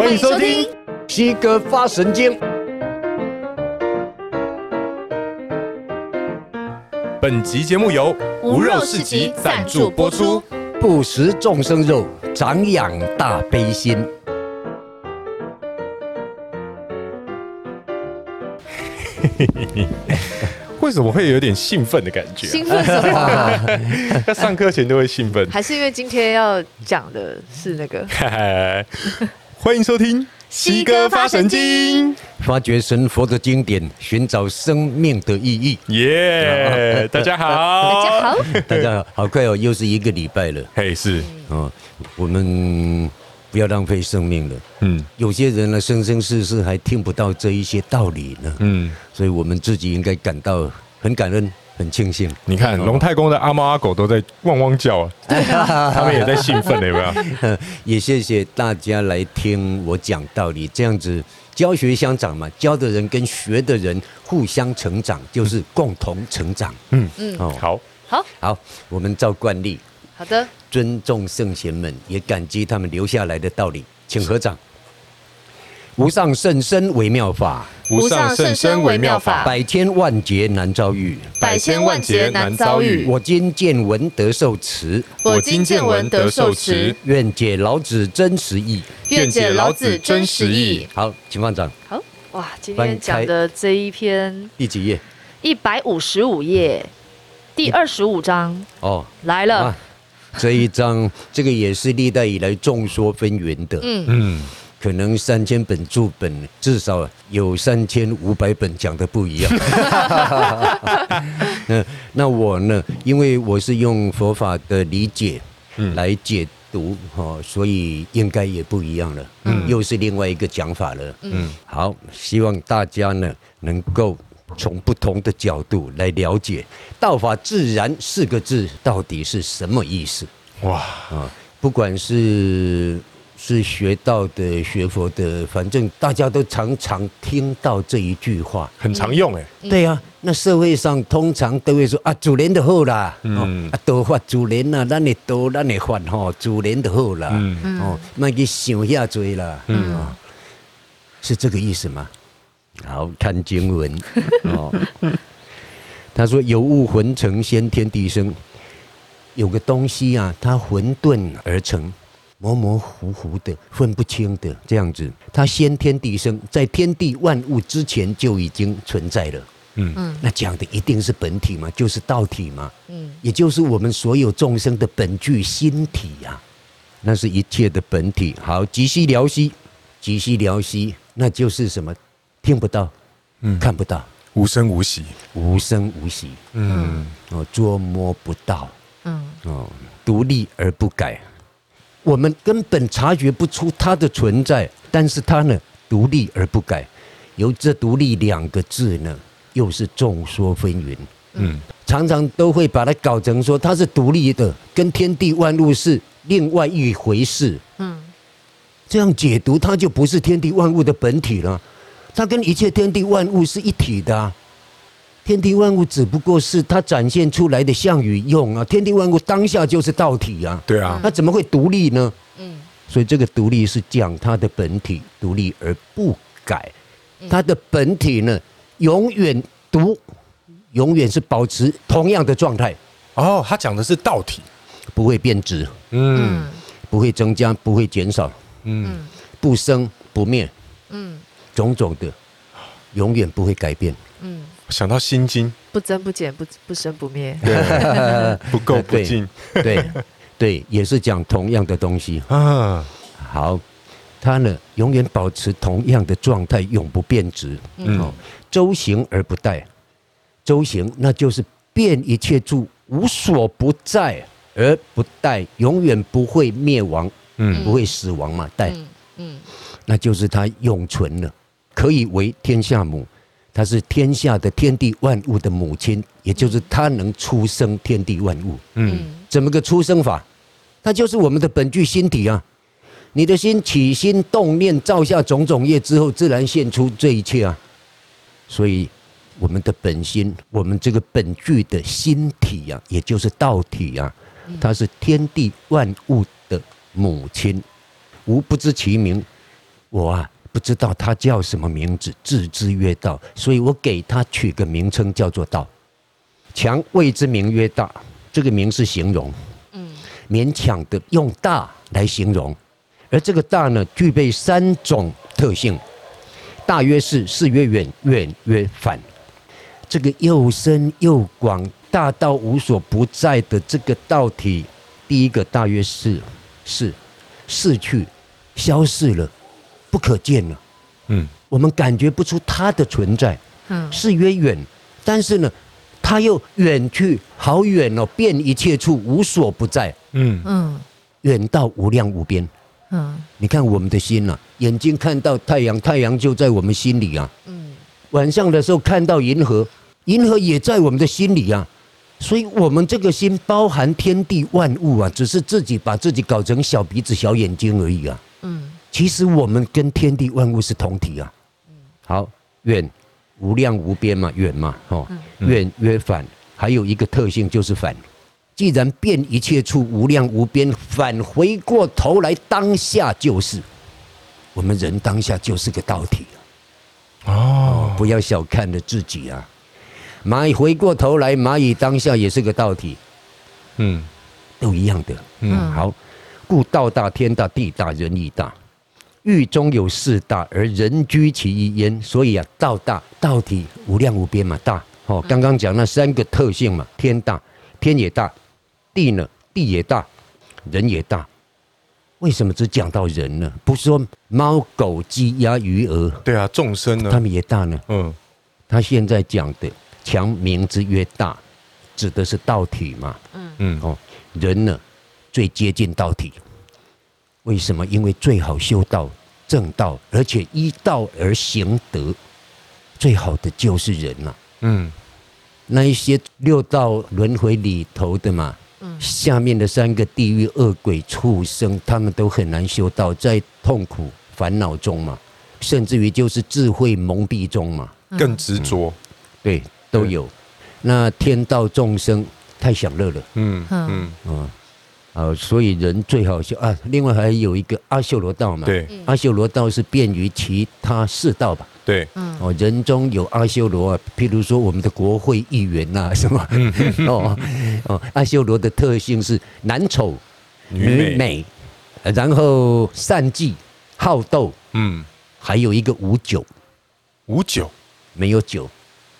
欢迎收听西哥发神经。本集节目由无肉市集赞助播出。不食众生肉，长养大悲心。为什么会有点兴奋的感觉？兴奋什么？在上课前都会兴奋，还是因为今天要讲的是那个？欢迎收听西哥发神经，发掘神佛的经典，寻找生命的意义。耶！大家好，大家好，大家好，好快哦，又是一个礼拜了。嘿，是哦，我们不要浪费生命了。嗯，有些人呢，生生世世还听不到这一些道理呢。嗯，所以我们自己应该感到很感恩。很庆幸，你看龙太公的阿猫阿狗都在汪汪叫啊，他们也在兴奋，有没有？也谢谢大家来听我讲道理，这样子教学相长嘛，教的人跟学的人互相成长，就是共同成长。嗯。嗯，哦，好，好，好，我们照惯例，好的，尊重圣贤们，也感激他们留下来的道理，请合掌。无上甚深微妙法，无上甚深微妙法，百千万劫难遭遇，百千万劫难遭遇。我今见闻得受持，我今见闻得受持，愿解老子真实意，愿解老子真实意。好，请放掌。好，哇，今天讲的这一篇第几页？一百五十五页，第二十五章。哦，来了。啊，这一章，这个也是历代以来众说纷纭的。嗯嗯。可能三千本注本，至少有三千五百本讲的不一样。那那我呢？因为我是用佛法的理解来解读哈，所以应该也不一样了。嗯，又是另外一个讲法了。嗯，好，希望大家呢能够从不同的角度来了解“道法自然”四个字到底是什么意思。哇啊，不管是。是学道的、学佛的，反正大家都常常听到这一句话，很常用哎。对、啊，那社会上通常都会说啊，自然就好啦，嗯，啊，多发自然啊，咱你多，咱你发吼，自然就好啦，嗯，哦，那去想遐多啦，嗯，是这个意思吗？好，看经文。哦，他说有物混成，先天地生，有个东西啊，它混沌而成。模模糊糊的，分不清的这样子，它先天地生，在天地万物之前就已经存在了。嗯嗯，那讲的一定是本体嘛，就是道体嘛。嗯，也就是我们所有众生的本具心体呀、啊，那是一切的本体。好，寂兮寥兮，寂兮寥兮，那就是什么？听不到，嗯，看不到，无声无息，无声无息。嗯，哦，捉摸不到。嗯，哦，独立而不改。我们根本察觉不出它的存在，但是它呢，独立而不改。由这“独立”两个字呢，又是众说纷纭。嗯，常常都会把它搞成说它是独立的，跟天地万物是另外一回事。嗯，这样解读，它就不是天地万物的本体了。它跟一切天地万物是一体的啊。天地万物只不过是它展现出来的相与用啊！天地万物当下就是道体啊！对啊，它怎么会独立呢？嗯，所以这个独立是讲它的本体独立而不改，它的本体呢，永远独，永远是保持同样的状态。哦，他讲的是道体，不会变质，嗯，不会增加，不会减少，嗯，不生不灭，嗯，种种的，永远不会改变，嗯。想到心经，不增不减，不不生不灭，不垢不净，对对，也是讲同样的东西。啊。好，它呢永远保持同样的状态，永不变质。嗯，周行而不殆，周行那就是遍一切处，无所不在而不殆，永远不会灭亡，嗯，不会死亡嘛，殆，嗯，那就是它永存了，可以为天下母。它是天下的天地万物的母亲，也就是她能出生天地万物。嗯，怎么个出生法？它就是我们的本具心体啊！你的心起心动念，造下种种业之后，自然现出这一切啊！所以，我们的本心，我们这个本具的心体啊，也就是道体啊，它是天地万物的母亲，无不知其名。我啊不知道他叫什么名字，字之曰道，所以我给他取个名称叫做道。强谓之名曰大，这个名是形容，嗯，勉强的用大来形容，而这个大呢，具备三种特性：大约是，是曰远，远曰反。这个又深又广，大到无所不在的这个道体，第一个大约是是逝去，消逝了，不可见了。嗯，我们感觉不出它的存在。嗯，是曰远，但是呢，它又远去好远哦，遍一切处，无所不在。嗯嗯，远到无量无边。嗯，你看我们的心呐、啊，眼睛看到太阳，太阳就在我们心里啊。嗯，晚上的时候看到银河。银河也在我们的心里啊，所以我们这个心包含天地万物啊，只是自己把自己搞成小鼻子小眼睛而已啊。嗯，其实我们跟天地万物是同体啊。好，远无量无边嘛，远嘛，哦，远约反，还有一个特性就是反。既然变一切处无量无边，返回过头来当下就是我们人当下就是个道体啊。哦，不要小看了自己啊。蚂蚁回过头来，蚂蚁当下也是个道体，嗯，都一样的，嗯，好，故道大，天大，地大，人亦大，域中有四大，而人居其一焉。所以啊，道大，道体无量无边嘛，大。哦，刚刚讲那三个特性嘛，天大，天也大，地呢，地也大，人也大。为什么只讲到人呢？不是说猫狗鸡鸭鱼鹅？对啊，众生呢？他们也大呢。嗯，他现在讲的。强名之曰大，指的是道体嘛？嗯嗯哦，人呢最接近道体，为什么？因为最好修道正道，而且依道而行德，最好的就是人呐。嗯，那一些六道轮回里头的嘛，下面的三个地狱恶鬼畜生，他们都很难修道，在痛苦烦恼中嘛，甚至于就是智慧蒙蔽中嘛，更执着。对。都有，那天道众生太享乐了，嗯嗯。啊，啊，所以人最好修啊。另外还有一个阿修罗道嘛，对，阿修罗道是便于其他四道吧，对，哦，人中有阿修罗啊，譬如说我们的国会议员呐，什么，哦哦，阿修罗的特性是男丑女美，然后善技好斗，嗯，还有一个无酒，无酒，没有酒。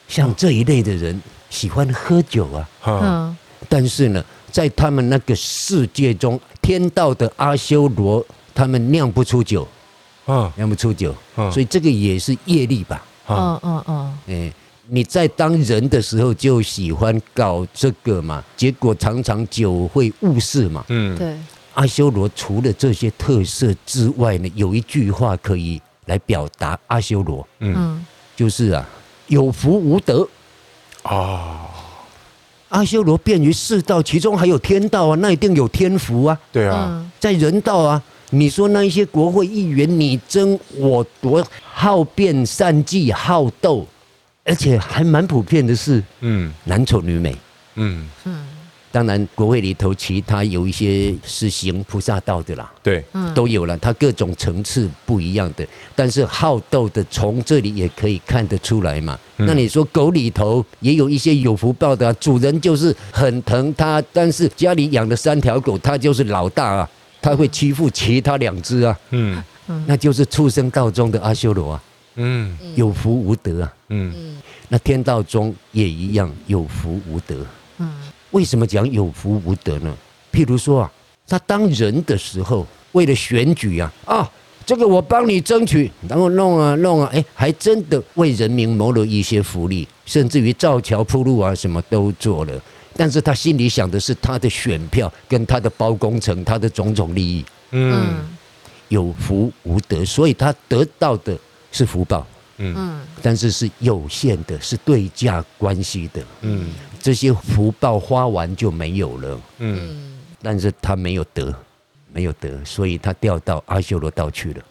像这一类的人喜欢喝酒啊，嗯，但是呢，在他们那个世界中，天道的阿修罗他们酿不出酒，啊，酿不出酒，嗯所以这个也是业力吧，嗯嗯嗯，哎，你在当人的时候就喜欢搞这个嘛，结果常常酒会误事嘛，嗯，对，阿修罗除了这些特色之外呢，有一句话可以来表达阿修罗，嗯，就是啊。有福无德。啊！阿修罗便于世道，其中还有天道啊，那一定有天福啊。对啊，在人道啊，你说那一些国会议员，你争我夺，好辩善计，好斗，而且还蛮普遍的是，嗯，男丑女美，嗯。嗯。当然，国会里头其他有一些是行菩萨道的啦，对，都有了，它各种层次不一样的。但是好斗的，从这里也可以看得出来嘛。那你说狗里头也有一些有福报的，主人就是很疼它，但是家里养了三条狗，它就是老大啊，它会欺负其他两只啊，嗯，那就是畜生道中的阿修罗啊，嗯，有福无德啊，嗯，那天道中也一样有福无德，嗯。为什么讲有福无德呢？譬如说啊，他当人的时候，为了选举啊，啊，这个我帮你争取，然后弄啊弄啊，哎，还真的为人民谋了一些福利，甚至于造桥铺路啊，什么都做了。但是他心里想的是他的选票跟他的包工程，他的种种利益。嗯，有福无德，所以他得到的是福报。嗯，但是是有限的，是对价关系的。嗯。这些福报花完就没有了，嗯，但是他没有得，没有得，所以他掉到阿修罗道去了，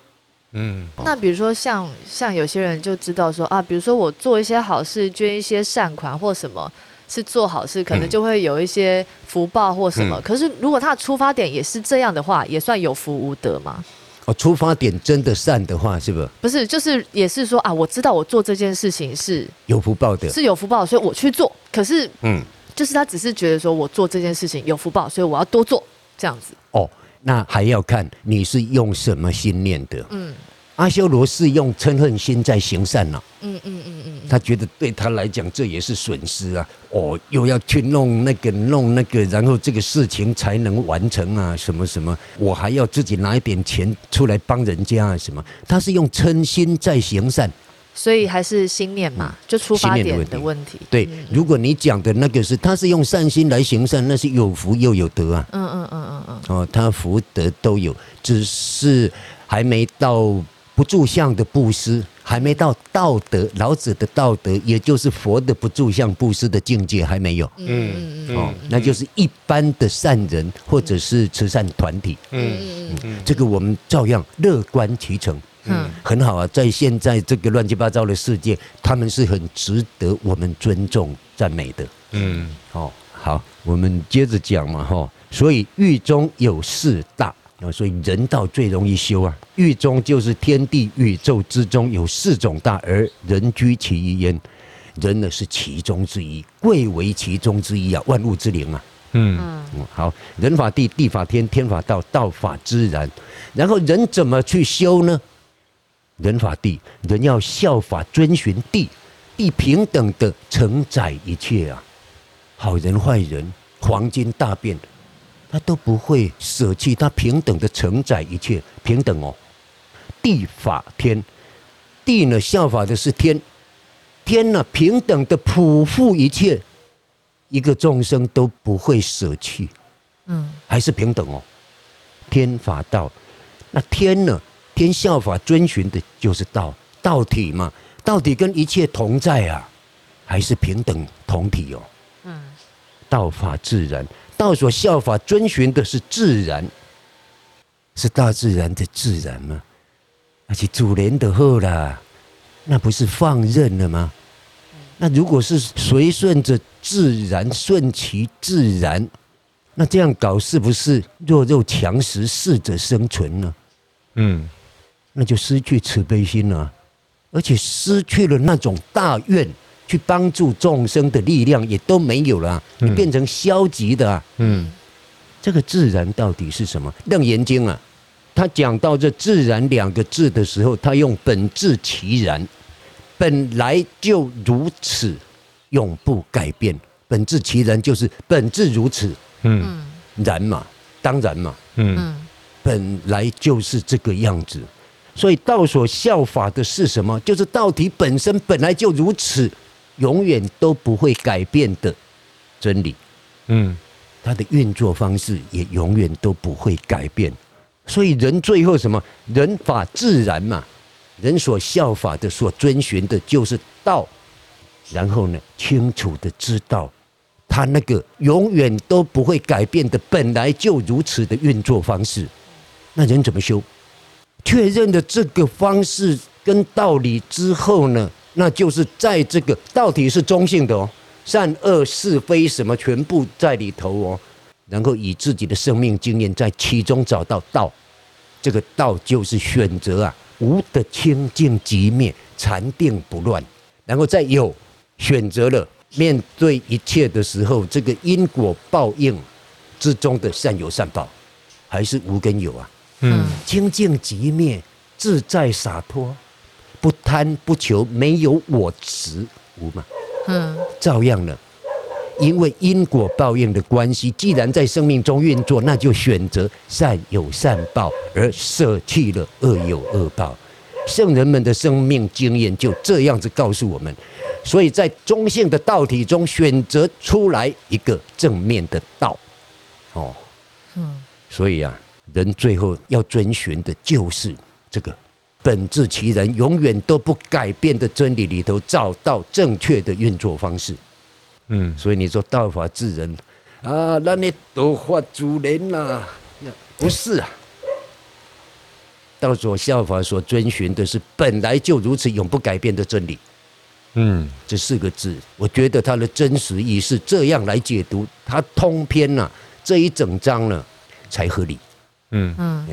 嗯。那比如说像像有些人就知道说啊，比如说我做一些好事，捐一些善款或什么，是做好事，可能就会有一些福报或什么。嗯，可是如果他的出发点也是这样的话，也算有福无德吗？哦，出发点真的善的话，是不是？不是，就是也是说啊，我知道我做这件事情是有福报的，是有福报，所以我去做。可是，嗯，就是他只是觉得说我做这件事情有福报，所以我要多做这样子。哦，那还要看你是用什么心念的。嗯。阿修罗是用嗔恨心在行善了，嗯嗯嗯嗯，他觉得对他来讲这也是损失啊，哦，又要去弄那个弄那个，然后这个事情才能完成啊，什么什么，我还要自己拿一点钱出来帮人家啊，什么？他是用嗔心在行善，所以还是心念嘛，就出发点的问题。对，如果你讲的那个是他是用善心来行善，那是有福又有德啊，嗯嗯嗯嗯嗯，哦，他福德都有，只是还没到。不住相的布施还没到道德，老子的道德，也就是佛的不住相布施的境界还没有。嗯嗯嗯，哦，那就是一般的善人或者是慈善团体。嗯嗯嗯，这个我们照样乐观其成。嗯，很好啊，在现在这个乱七八糟的世界，他们是很值得我们尊重赞美的。嗯，哦，好，我们接着讲嘛，哈，所以狱中有四大。啊，所以人道最容易修啊。狱中就是天地宇宙之中有四种大，而人居其一焉。人呢是其中之一，贵为其中之一啊。万物之灵啊。嗯嗯。好，人法地，地法天，天法道，道法自然。然后人怎么去修呢？人法地，人要效法遵循地，地平等的承载一切啊。好人坏人，黄金大便。他都不会舍弃，他平等的承载一切，平等哦。地法天，地呢效法的是天，天呢平等的普覆一切，一个众生都不会舍弃，嗯，还是平等哦。天法道，那天呢？天效法遵循的就是道，道体嘛，道体跟一切同在啊，还是平等同体哦。嗯，道法自然。道所效法遵循的是自然，是大自然的自然吗？而且主人的后啦，那不是放任了吗？那如果是随顺着自然，顺其自然，那这样搞是不是弱肉强食，适者生存呢？嗯，那就失去慈悲心了，而且失去了那种大愿。去帮助众生的力量也都没有了，你变成消极的啊。嗯，这个自然到底是什么？《楞严经》啊，他讲到这“自然”两个字的时候，他用“本质其然”，本来就如此，永不改变。本质其然就是本质如此。嗯，然嘛，当然嘛。嗯，本来就是这个样子。所以道所效法的是什么？就是道体本身本来就如此。永远都不会改变的真理，嗯，它的运作方式也永远都不会改变。所以人最后什么？人法自然嘛，人所效法的、所遵循的就是道。然后呢，清楚的知道他那个永远都不会改变的、本来就如此的运作方式。那人怎么修？确认了这个方式跟道理之后呢？那就是在这个道体是中性的哦，善恶是非什么全部在里头哦，然后以自己的生命经验在其中找到道，这个道就是选择啊，无的清净寂灭，禅定不乱，然后再有选择了面对一切的时候，这个因果报应之中的善有善报，还是无跟有啊，嗯，清净寂灭，自在洒脱。不贪不求，没有我执无嘛，嗯，照样了。因为因果报应的关系，既然在生命中运作，那就选择善有善报，而舍弃了恶有恶报。圣人们的生命经验就这样子告诉我们，所以在中性的道体中选择出来一个正面的道，哦，嗯，所以啊，人最后要遵循的就是这个。本质其人，永远都不改变的真理里头，找到正确的运作方式。嗯，所以你说道法自然啊，那你都法主人呐？不是啊，道所效法所遵循的是本来就如此永不改变的真理。嗯，这四个字，我觉得它的真实意是这样来解读，它通篇呐、啊、这一整章呢才合理。嗯嗯。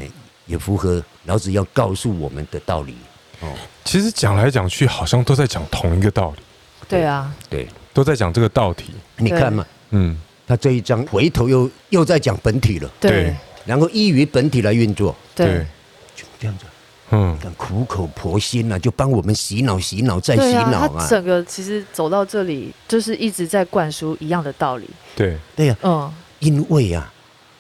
也符合老子要告诉我们的道理。哦，其实讲来讲去，好像都在讲同一个道理。对啊，对，都在讲这个道体。你看嘛，嗯，他这一章回头又又在讲本体了，对，然后依于本体来运作，对，就这样子。嗯，苦口婆心啊，就帮我们洗脑、洗脑再洗脑啊。他整个其实走到这里，就是一直在灌输一样的道理。对，对呀，嗯，因为啊，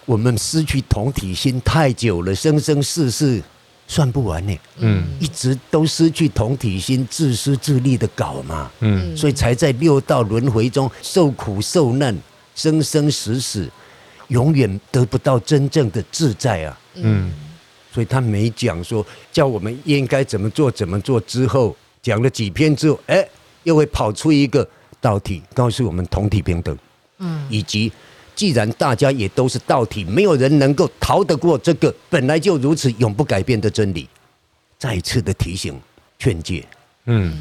我们失去同体心太久了，生生世世算不完呢。嗯，一直都失去同体心，自私自利的搞嘛。嗯，所以才在六道轮回中受苦受难，生生死死，永远得不到真正的自在啊。嗯。所以他没讲说叫我们应该怎么做怎么做，之后讲了几篇之后，哎，又会跑出一个道体，告诉我们同体平等，嗯，以及既然大家也都是道体，没有人能够逃得过这个本来就如此永不改变的真理，再次的提醒劝诫，嗯，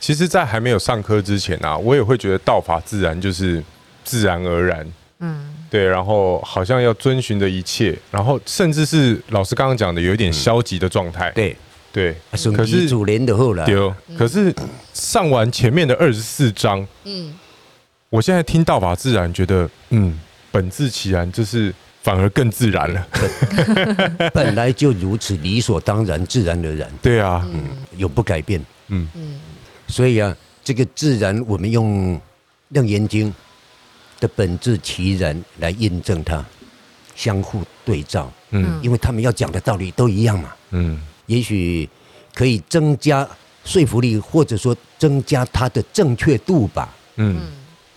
其实，在还没有上课之前啊，我也会觉得道法自然就是自然而然，嗯。对，然后好像要遵循的一切，然后甚至是老师刚刚讲的有一点消极的状态。对。对，可是主连的后来，可是上完前面的二十四章，嗯，我现在听道法自然，觉得嗯，本自其然，就是反而更自然了。本来就如此，理所当然，自然而然。对啊，嗯，永不改变。嗯。嗯，所以啊，这个自然，我们用《楞严经》的本质其然来印证它，相互对照，嗯，因为他们要讲的道理都一样嘛，嗯，也许可以增加说服力，或者说增加它的正确度吧，嗯，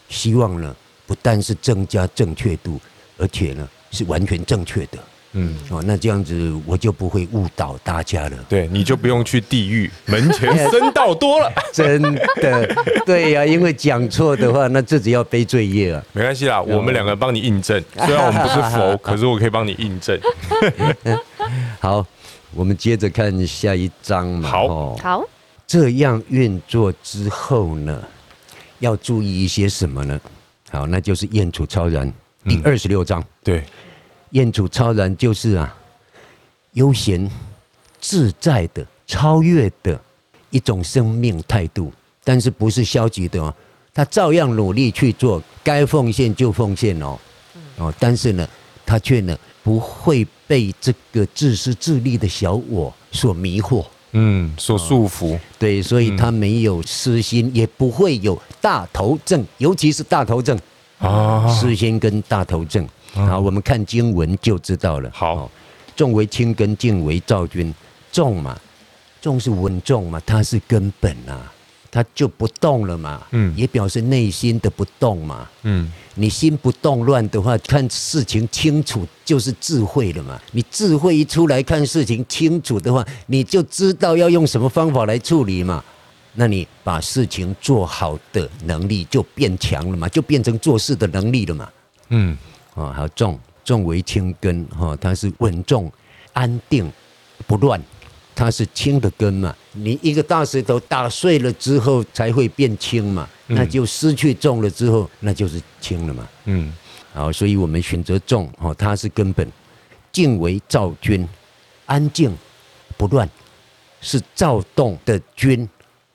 希望呢不但是增加正确度，而且呢是完全正确的。嗯，哦，那这样子我就不会误导大家了。对，你就不用去地狱，门前僧道多了。真的，对呀、啊，因为讲错的话，那自己要背罪业啊。没关系啦，我们两个帮你印证。虽然我们不是佛，可是我可以帮你印证。好，我们接着看下一章嘛。好，好。这样运作之后呢，要注意一些什么呢？好，那就是燕楚超然第二十六章。对。燕楚超然就是啊，悠闲自在的、超越的一种生命态度，但是不是消极的哦，他照样努力去做，该奉献就奉献哦，哦，但是呢，他却呢不会被这个自私自利的小我所迷惑，嗯，所束缚，对，所以他没有私心，也不会有大头症，尤其是大头症啊，私心跟大头症。好，我们看经文就知道了。好，重为轻根，静为躁君。重嘛，重是稳重嘛，它是根本啊，它就不动了嘛。嗯，也表示内心的不动嘛。嗯，你心不动乱的话，看事情清楚就是智慧了嘛。你智慧一出来，看事情清楚的话，你就知道要用什么方法来处理嘛。那你把事情做好的能力就变强了嘛，就变成做事的能力了嘛。嗯。啊，还有众，众为轻根，哈，它是稳重、安定、不乱，它是轻的根嘛。你一个大石头打碎了之后才会变轻嘛，那就失去重了之后，那就是轻了嘛。嗯，好，所以我们选择重哦，它是根本。静为躁君，安静不乱，是躁动的君，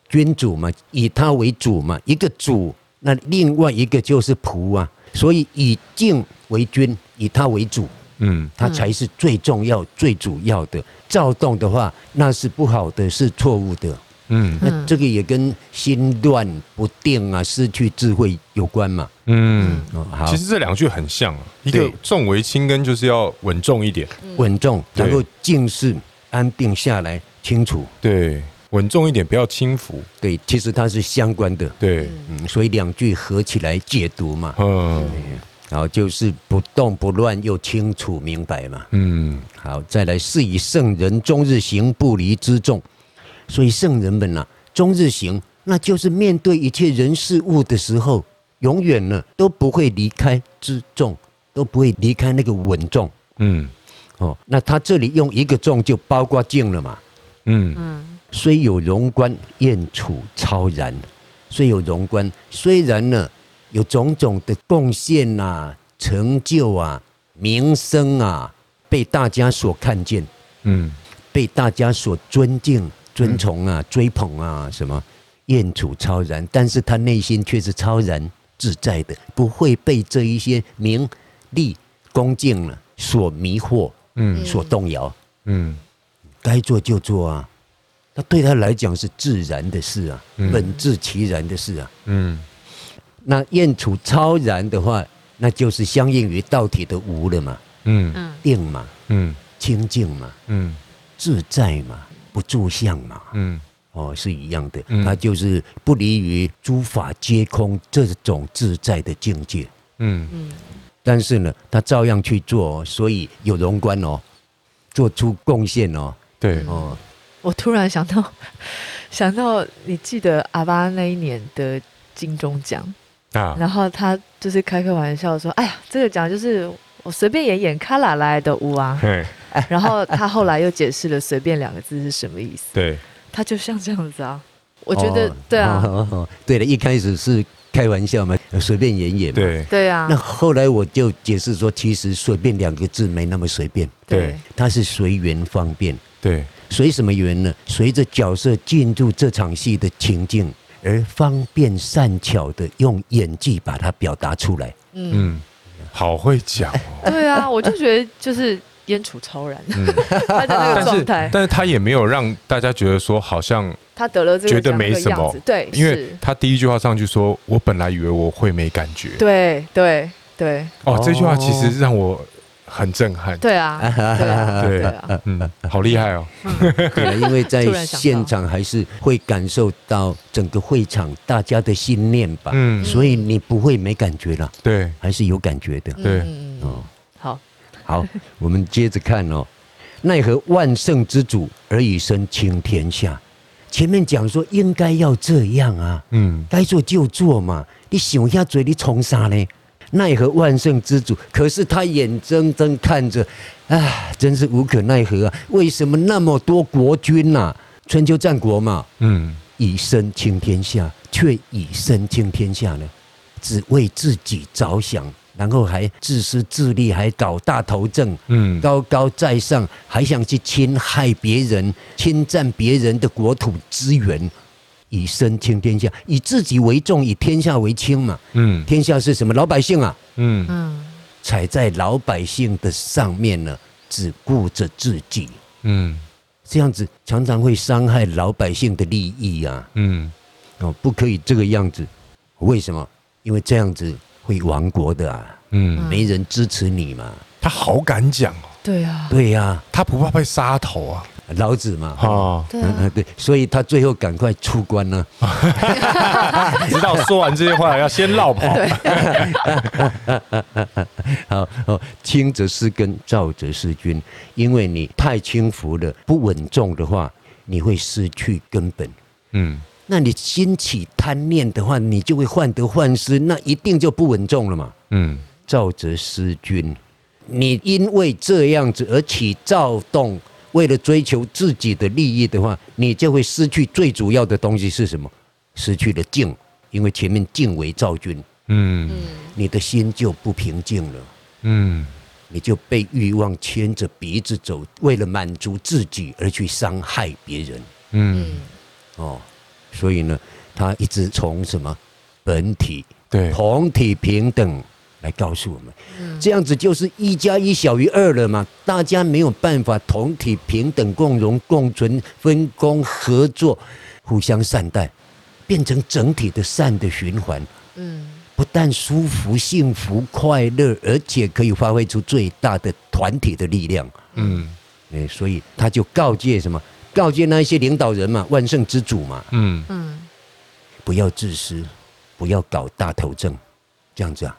君主嘛，以他为主嘛。一个主，那另外一个就是仆啊。所以以静为君，以他为主，嗯，它才是最重要、最主要的。躁动的话，那是不好的，是错误的，嗯。那这个也跟心乱不定啊、失去智慧有关嘛，嗯。好，其实这两句很像，一个重为轻根，就是要稳重一点，稳重，然后静是安定下来，清楚，对。稳重一点，不要轻浮。对，其实它是相关的。对，嗯，所以两句合起来解读嘛。嗯，然后就是不动不乱又清楚明白嘛。嗯，好，再来是以圣人终日行不离之众，所以圣人们呐、啊，终日行，那就是面对一切人事物的时候，永远呢都不会离开之众，都不会离开那个稳重。嗯，哦，那他这里用一个众就包括静了嘛。嗯嗯。虽有荣观，燕处超然；虽有荣观，虽然呢有种种的贡献啊、成就啊、名声啊，被大家所看见，嗯，被大家所尊敬、尊崇啊、追捧啊，什么燕楚超然，但是他内心却是超然自在的，不会被这一些名利恭敬了所迷惑，嗯，所动摇，嗯，该做就做啊，那对他来讲是自然的事啊，本自其然的事啊，嗯，那燕处超然的话，那就是相应于道体的无了嘛，嗯，定嘛，嗯，清净嘛，嗯，自在嘛，不住相嘛，嗯，哦，是一样的，它就是不离于诸法皆空这种自在的境界，嗯。嗯，但是呢，他照样去做，所以有荣观哦，做出贡献哦，对。哦，我突然想到，想到你记得阿巴那一年的金钟奖。啊、然后他就是开个玩笑说：“哎呀，这个讲就是我随便演演卡拉来的屋啊。嘿”然后他后来又解释了“随便”两个字是什么意思。对，他就像这样子啊。我觉得、哦、对啊，哦哦、对了，一开始是开玩笑嘛，随便演演嘛。对对啊。那后来我就解释说，其实“随便”两个字没那么随便。对，它是随缘方便。对，随什么缘呢？随着角色进入这场戏的情境。而方便善巧的用演技把它表达出来。嗯，好会讲哦。对啊，我就觉得就是烟楚超然，嗯、他的那个状态。但是他也没有让大家觉得说好像他得了这个觉得没什么。对，因为他第一句话上去说：“我本来以为我会没感觉。”对对对。哦，这句话其实让我。很震撼，对啊，对啊，对啊，嗯，好厉害哦，对啊，因为在 现场还是会感受到整个会场大家的心念吧，嗯，所以你不会没感觉了，对，还是有感觉的，对，哦，好，好，我们接着看哦，奈何万圣之主而以身倾天下，前面讲说应该要这样啊，嗯，该做就做嘛，你想一下嘴你冲啥呢？奈何万圣之主？可是他眼睁睁看着，唉，真是无可奈何啊！为什么那么多国君呐、啊？春秋战国嘛，嗯，以身倾天下，却以身倾天下呢？只为自己着想，然后还自私自利，还搞大头症，嗯，高高在上，还想去侵害别人，侵占别人的国土资源。以身轻天下，以自己为重，以天下为轻嘛。嗯，天下是什么？老百姓啊。嗯嗯，踩在老百姓的上面呢，只顾着自己。嗯，这样子常常会伤害老百姓的利益啊。嗯，哦，不可以这个样子。为什么？因为这样子会亡国的啊。嗯，没人支持你嘛。他好敢讲哦。对啊，对呀，他不怕被杀头啊。老子嘛，哈，对对，所以他最后赶快出关了。直到说完这些话，要先落跑。好，好，轻则失根，躁则失君。因为你太轻浮了，不稳重的话，你会失去根本。嗯，那你心起贪念的话，你就会患得患失，那一定就不稳重了嘛。嗯，躁则失君。你因为这样子而起躁动。为了追求自己的利益的话，你就会失去最主要的东西是什么？失去了静，因为前面静为躁君，嗯，你的心就不平静了，嗯，你就被欲望牵着鼻子走，为了满足自己而去伤害别人，嗯，哦，所以呢，他一直从什么本体对。同体平等。来告诉我们，这样子就是一加一小于二了嘛？大家没有办法同体平等、共荣共存、分工合作、互相善待，变成整体的善的循环。嗯，不但舒服、幸福、快乐，而且可以发挥出最大的团体的力量。嗯，哎，所以他就告诫什么？告诫那一些领导人嘛，万圣之主嘛。嗯嗯，不要自私，不要搞大头症，这样子啊。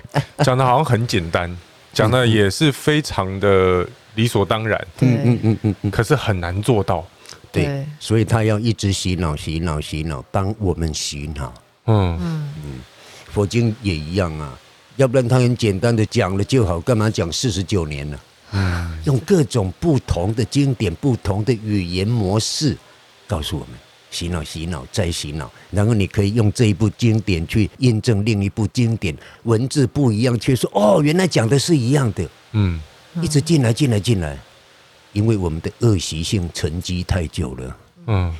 讲的好像很简单，讲的也是非常的理所当然，嗯嗯嗯嗯嗯，可是很难做到，对，所以他要一直洗脑、洗脑、洗脑，帮我们洗脑，嗯。嗯，佛经也一样啊，要不然他很简单的讲了就好，干嘛讲四十九年呢？嗯，用各种不同的经典、不同的语言模式告诉我们。洗脑，洗脑，再洗脑，然后你可以用这一部经典去印证另一部经典，文字不一样，却说哦，原来讲的是一样的，嗯，一直进来，进来，进来，因为我们的恶习性沉积太久了，嗯，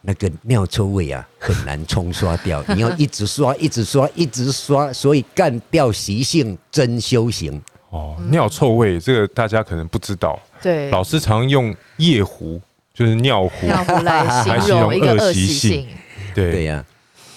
那个尿臭味啊很难冲刷掉，你要一直刷，一直刷，一直刷，所以干掉习性真修行。哦，尿臭味这个大家可能不知道，对，老师常用夜壶，就是尿壶，尿壶来形容一个恶习性，对。对呀，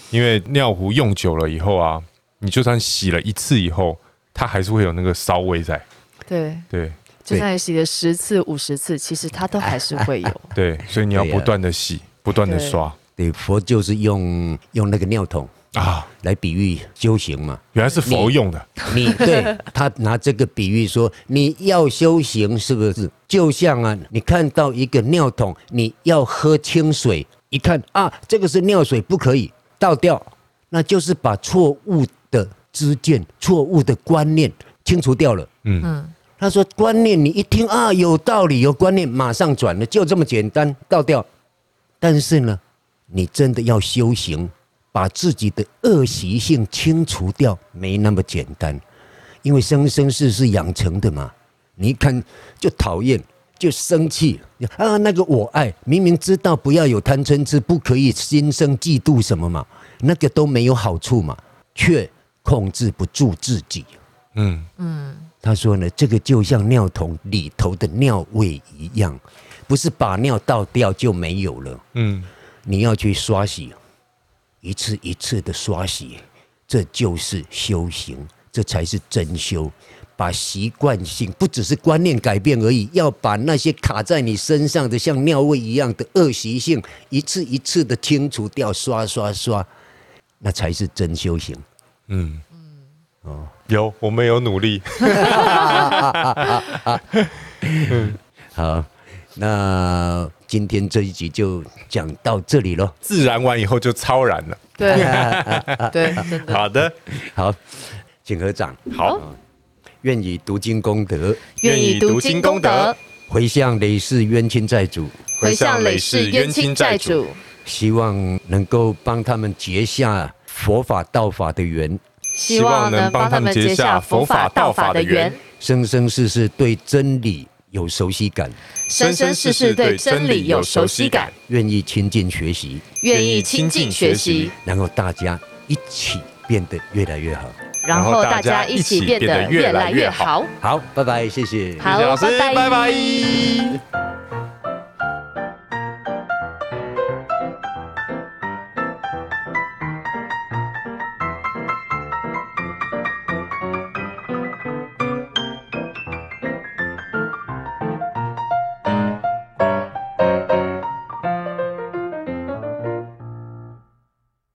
因为尿壶用久了以后啊，你就算洗了一次以后，它还是会有那个骚味在，对。对。就算你洗了十次、五十次，其实它都还是会有。对，所以你要不断的洗，不断的刷。对，佛就是用用那个尿桶。啊来比喻修行嘛。原来是佛用的。你，你对他拿这个比喻说，你要修行是不是？就像啊，你看到一个尿桶，你要喝清水，一看啊，这个是尿水，不可以倒掉，那就是把错误的知见、错误的观念清除掉了。嗯嗯。他说：“观念，你一听啊，有道理，有观念，马上转了，就这么简单，倒掉。但是呢，你真的要修行，把自己的恶习性清除掉，没那么简单。因为生生世世养成的嘛，你一看就讨厌，就生气啊。那个我爱，明明知道不要有贪嗔痴，不可以心生嫉妒什么嘛，那个都没有好处嘛，却控制不住自己。嗯嗯。”他说呢，这个就像尿桶里头的尿味一样，不是把尿倒掉就没有了。嗯，你要去刷洗，一次一次的刷洗，这就是修行，这才是真修。把习惯性，不只是观念改变而已，要把那些卡在你身上的像尿味一样的恶习性，一次一次的清除掉，刷刷刷，那才是真修行。嗯嗯。哦，有，我们有努力。好，那今天这一集就讲到这里喽。自然完以后就超然了。对，对。好的，好，请合掌。好，愿以读经功德，愿以读经功德，回向累世冤亲债主，回向累世冤亲债主，希望能够帮他们结下佛法道法的缘。希望能帮他们结下佛法道法的缘，生生世世对真理有熟悉感，生生世世对真理有熟悉感，愿意亲近学习，愿意亲近学习，然后大家一起变得越来越好，然后大家一起变得越来越好。好，拜拜，谢谢，好，谢谢老师，拜拜。拜拜。